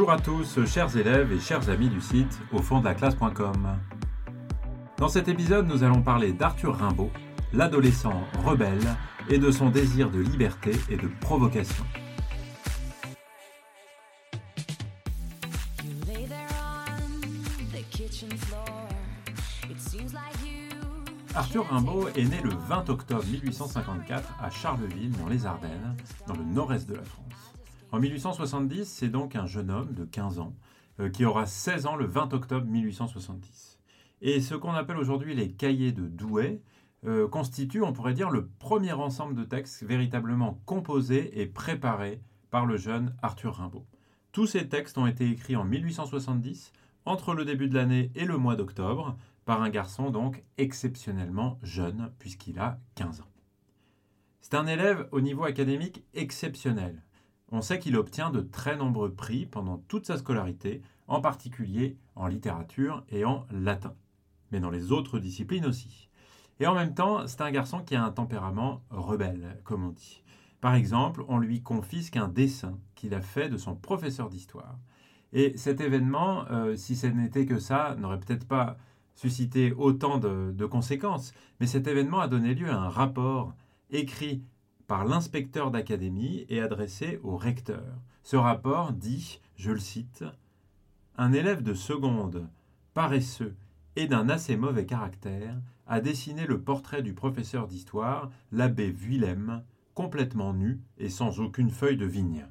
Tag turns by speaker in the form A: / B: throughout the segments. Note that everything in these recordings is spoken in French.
A: Bonjour à tous, chers élèves et chers amis du site au fond de la classe.com. Dans cet épisode, nous allons parler d'Arthur Rimbaud, l'adolescent rebelle et de son désir de liberté et de provocation. Arthur Rimbaud est né le 20 octobre 1854 à Charleville, dans les Ardennes, dans le nord-est de la France. En 1870, c'est donc un jeune homme de 15 ans euh, qui aura 16 ans le 20 octobre 1870. Et ce qu'on appelle aujourd'hui les cahiers de Douai euh, constituent, on pourrait dire, le premier ensemble de textes véritablement composés et préparés par le jeune Arthur Rimbaud. Tous ces textes ont été écrits en 1870, entre le début de l'année et le mois d'octobre, par un garçon donc exceptionnellement jeune, puisqu'il a 15 ans. C'est un élève au niveau académique exceptionnel. On sait qu'il obtient de très nombreux prix pendant toute sa scolarité, en particulier en littérature et en latin, mais dans les autres disciplines aussi. Et en même temps, c'est un garçon qui a un tempérament rebelle, comme on dit. Par exemple, on lui confisque un dessin qu'il a fait de son professeur d'histoire. Et cet événement, euh, si ce n'était que ça, n'aurait peut-être pas suscité autant de, de, conséquences, mais cet événement a donné lieu à un rapport écrit par l'inspecteur d'académie et adressé au recteur. Ce rapport dit, je le cite, Un élève de seconde, paresseux et d'un assez mauvais caractère, a dessiné le portrait du professeur d'histoire, l'abbé Vuillem, complètement nu et sans aucune feuille de vigne.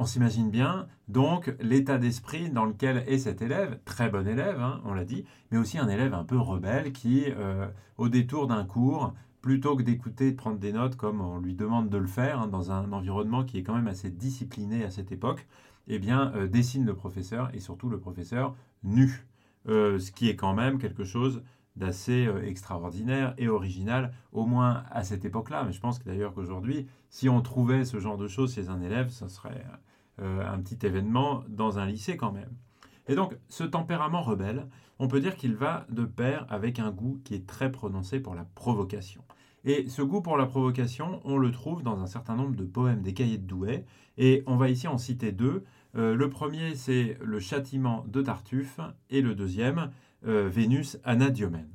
A: On s'imagine bien donc l'état d'esprit dans lequel est cet élève, très bon élève, hein, on l'a dit, mais aussi un élève un peu rebelle qui, euh, au détour d'un cours, plutôt que d'écouter, de prendre des notes comme on lui demande de le faire hein, dans un environnement qui est quand même assez discipliné à cette époque, eh bien, euh, dessine le professeur et surtout le professeur nu. Euh, ce qui est quand même quelque chose d'assez euh, extraordinaire et original, au moins à cette époque-là. Mais je pense d'ailleurs qu'aujourd'hui, si on trouvait ce genre de choses chez un élève, ce serait un petit événement dans un lycée quand même. Et donc, ce tempérament rebelle, on peut dire qu'il va de pair avec un goût qui est très prononcé pour la provocation. Et ce goût pour la provocation, on le trouve dans un certain nombre de poèmes des cahiers de Douai, et on va ici en citer deux. Euh, le premier, c'est Le châtiment de Tartuffe, et le deuxième, euh, Vénus Anadiomène.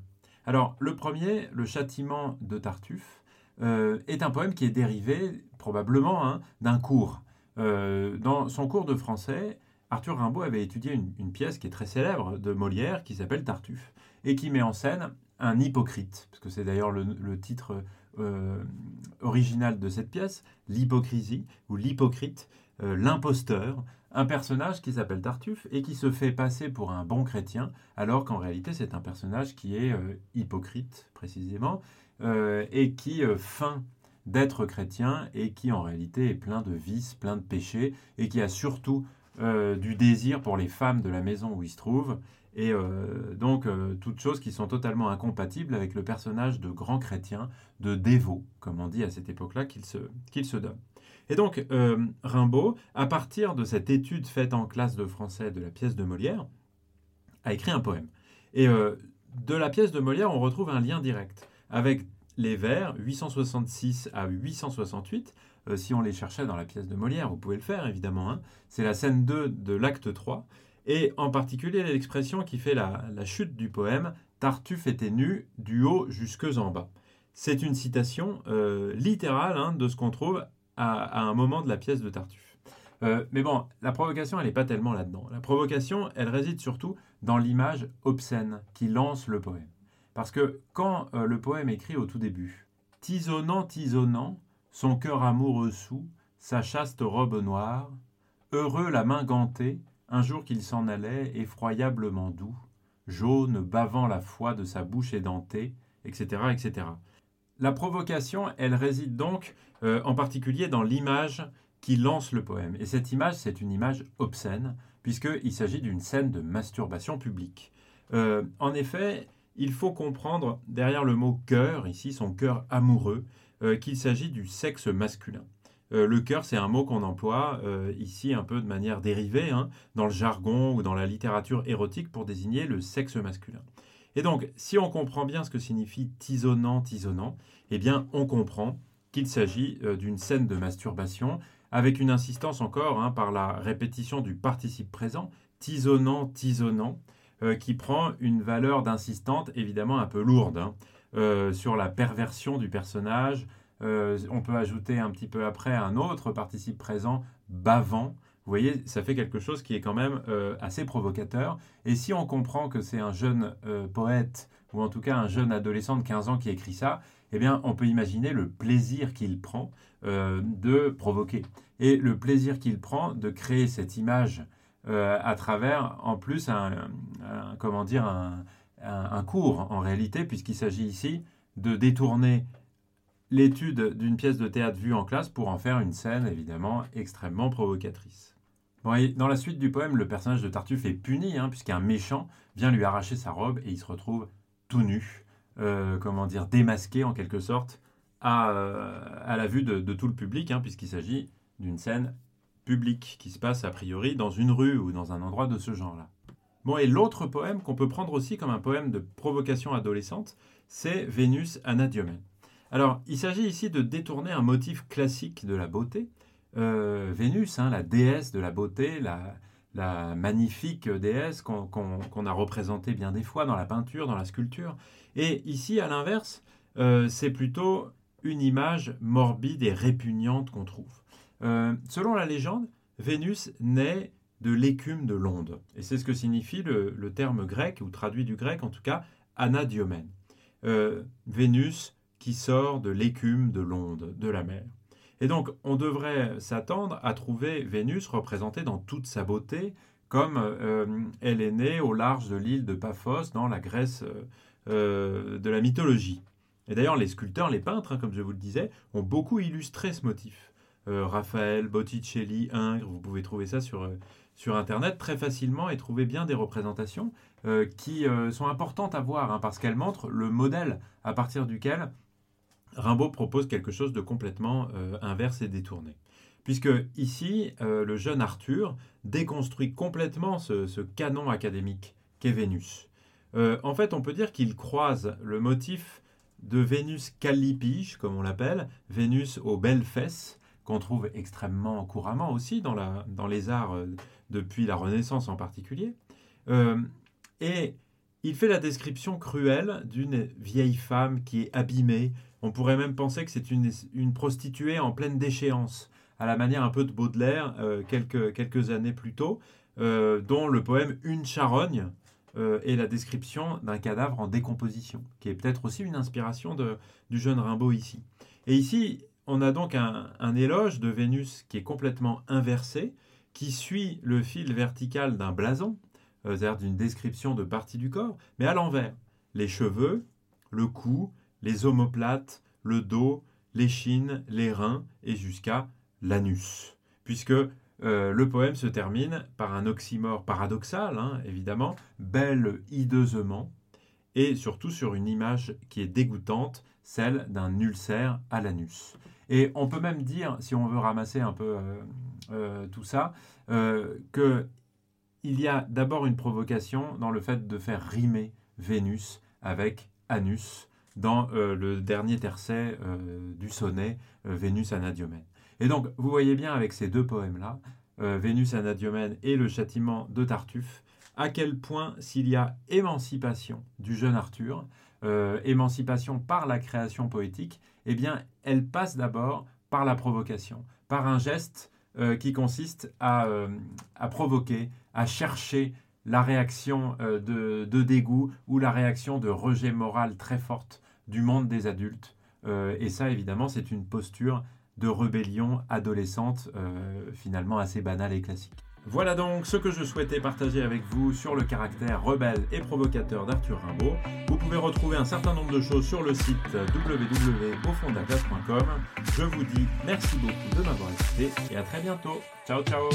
A: Alors, le premier, Le châtiment de Tartuffe, euh, est un poème qui est dérivé probablement hein, d'un cours. dans son cours de français, Arthur Rimbaud avait étudié une, pièce qui est très célèbre de Molière qui s'appelle Tartuffe et qui met en scène un hypocrite, parce que c'est d'ailleurs le, titre euh, original de cette pièce, l'hypocrisie ou l'hypocrite, euh, l'imposteur, un personnage qui s'appelle Tartuffe et qui se fait passer pour un bon chrétien, alors qu'en réalité c'est un personnage qui est euh, hypocrite précisément et qui feint d'être chrétien et qui en réalité est plein de vices, plein de péchés et qui a surtout euh, du désir pour les femmes de la maison où il se trouve, et euh, donc euh, toutes choses qui sont totalement incompatibles avec le personnage de grand chrétien, de dévot, comme on dit à cette époque-là, se, qu'il se donne. Et donc Rimbaud, à partir de cette étude faite en classe de français de la pièce de Molière, a écrit un poème. Et de la pièce de Molière, on retrouve un lien direct avec les vers 866 à 868, euh, si on les cherchait dans la pièce de Molière, vous pouvez le faire évidemment, hein. c'est la scène 2 de l'acte 3, et en particulier l'expression qui fait la, chute du poème Tartuffe était nu du haut jusque en bas. C'est une citation euh, littérale hein, de ce qu'on trouve à, un moment de la pièce de Tartuffe. Euh, mais bon, la provocation, elle n'est pas tellement là-dedans. La provocation, elle réside surtout dans l'image obscène qui lance le poème. Parce que quand le poème écrit au tout début, tisonnant, tisonnant, son cœur amoureux sous, sa chaste robe noire, heureux la main gantée, un jour qu'il s'en allait, effroyablement doux, jaune, bavant la foi de sa bouche édentée, etc., etc. La provocation, elle réside donc euh, en particulier dans l'image qui lance le poème. Et cette image, c'est une image obscène, puisqu'il s'agit d'une scène de masturbation publique. Euh, en effet, il faut comprendre derrière le mot cœur, ici son cœur amoureux, euh, qu'il s'agit du sexe masculin. Euh, le cœur, c'est un mot qu'on emploie euh, ici un peu de manière dérivée, hein, dans le jargon ou dans la littérature érotique pour désigner le sexe masculin. Et donc, si on comprend bien ce que signifie tisonnant, tisonnant, eh bien, on comprend qu'il s'agit d'une scène de masturbation avec une insistance encore hein, par la répétition du participe présent, tisonnant, tisonnant, qui prend une valeur d'insistante évidemment un peu lourde hein, euh, sur la perversion du personnage. Euh, on peut ajouter un petit peu après un autre participe présent, bavant. Vous voyez, ça fait quelque chose qui est quand même assez provocateur. Et si on comprend que c'est un jeune poète, ou en tout cas un jeune adolescent de 15 ans qui écrit ça, eh bien, on peut imaginer le plaisir qu'il prend de provoquer. Et le plaisir qu'il prend de créer cette image euh, à travers en plus un, comment dire, un, cours en réalité, puisqu'il s'agit ici de détourner l'étude d'une pièce de théâtre vue en classe pour en faire une scène évidemment extrêmement provocatrice. dans la suite du poème, le personnage de Tartuffe est puni, hein, puisqu'un méchant vient lui arracher sa robe et il se retrouve tout nu, euh, comment dire, démasqué en quelque sorte, à, euh, à la vue de, tout le public, hein, puisqu'il s'agit d'une scène public qui se passe a priori dans une rue ou dans un endroit de ce genre-là. Et l'autre poème qu'on peut prendre aussi comme un poème de provocation adolescente, c'est Vénus Anadiomène. Alors, il s'agit ici de détourner un motif classique de la beauté. Euh, Vénus, hein, la déesse de la beauté, la, la magnifique déesse qu'on a représentée bien des fois dans la peinture, dans la sculpture. Et ici, à l'inverse, euh, c'est plutôt une image morbide et répugnante qu'on trouve. Euh, selon la légende, Vénus naît de l'écume de l'onde. Et c'est ce que signifie le, terme grec, ou traduit du grec en tout cas, anadiomène. Euh, Vénus qui sort de l'écume de l'onde, de la mer. Et donc, on devrait s'attendre à trouver Vénus représentée dans toute sa beauté, comme euh, elle est née au large de l'île de Paphos dans la Grèce de la mythologie. Et d'ailleurs, les sculpteurs, les peintres, hein, comme je vous le disais, ont beaucoup illustré ce motif. Euh, Raphaël, Botticelli, Ingres, vous pouvez trouver ça sur, euh, sur Internet très facilement et trouver bien des représentations euh, qui sont importantes à voir hein, parce qu'elles montrent le modèle à partir duquel Rimbaud propose quelque chose de complètement inverse et détourné. Puisque ici, le jeune Arthur déconstruit complètement ce, ce canon académique qu'est Vénus. en fait, on peut dire qu'il croise le motif de Vénus callipige, comme on l'appelle, Vénus aux belles fesses, qu'on trouve extrêmement couramment aussi dans, les arts euh, depuis la Renaissance en particulier. Euh, et il fait la description cruelle d'une vieille femme qui est abîmée. On pourrait même penser que c'est une, prostituée en pleine déchéance, à la manière un peu de Baudelaire euh, quelques, années plus tôt, dont le poème Une charogne est la description d'un cadavre en décomposition, qui est peut-être aussi une inspiration du jeune Rimbaud ici. Et ici, on a donc un, éloge de Vénus qui est complètement inversé, qui suit le fil vertical d'un blason, euh, c'est-à-dire d'une description de partie du corps, mais à l'envers. Les cheveux, le cou, les omoplates, le dos, les chines, les reins et jusqu'à l'anus. Puisque euh, le poème se termine par un oxymore paradoxal, hein, évidemment, belle hideusement, et surtout sur une image qui est dégoûtante, celle d'un ulcère à l'anus. Et on peut même dire, si on veut ramasser un peu euh, euh, tout ça, euh, qu'il y a d'abord une provocation dans le fait de faire rimer Vénus avec Anus dans le dernier tercet du sonnet Vénus Anadiomène. Et donc, vous voyez bien avec ces deux poèmes-là, Vénus Anadiomène et le châtiment de Tartuffe, à quel point s'il y a émancipation du jeune Arthur, émancipation par la création poétique, eh bien, elle passe d'abord par la provocation, par un geste euh, qui consiste euh, à, provoquer, à chercher la réaction euh, de, dégoût ou la réaction de rejet moral très forte du monde des adultes. et ça, évidemment, c'est une posture de rébellion adolescente finalement assez banale et classique. Voilà donc ce que je souhaitais partager avec vous sur le caractère rebelle et provocateur d'Arthur Rimbaud. Vous pouvez retrouver un certain nombre de choses sur le site www.aufondaglace.com. Je vous dis merci beaucoup de m'avoir écouté et à très bientôt. Ciao ciao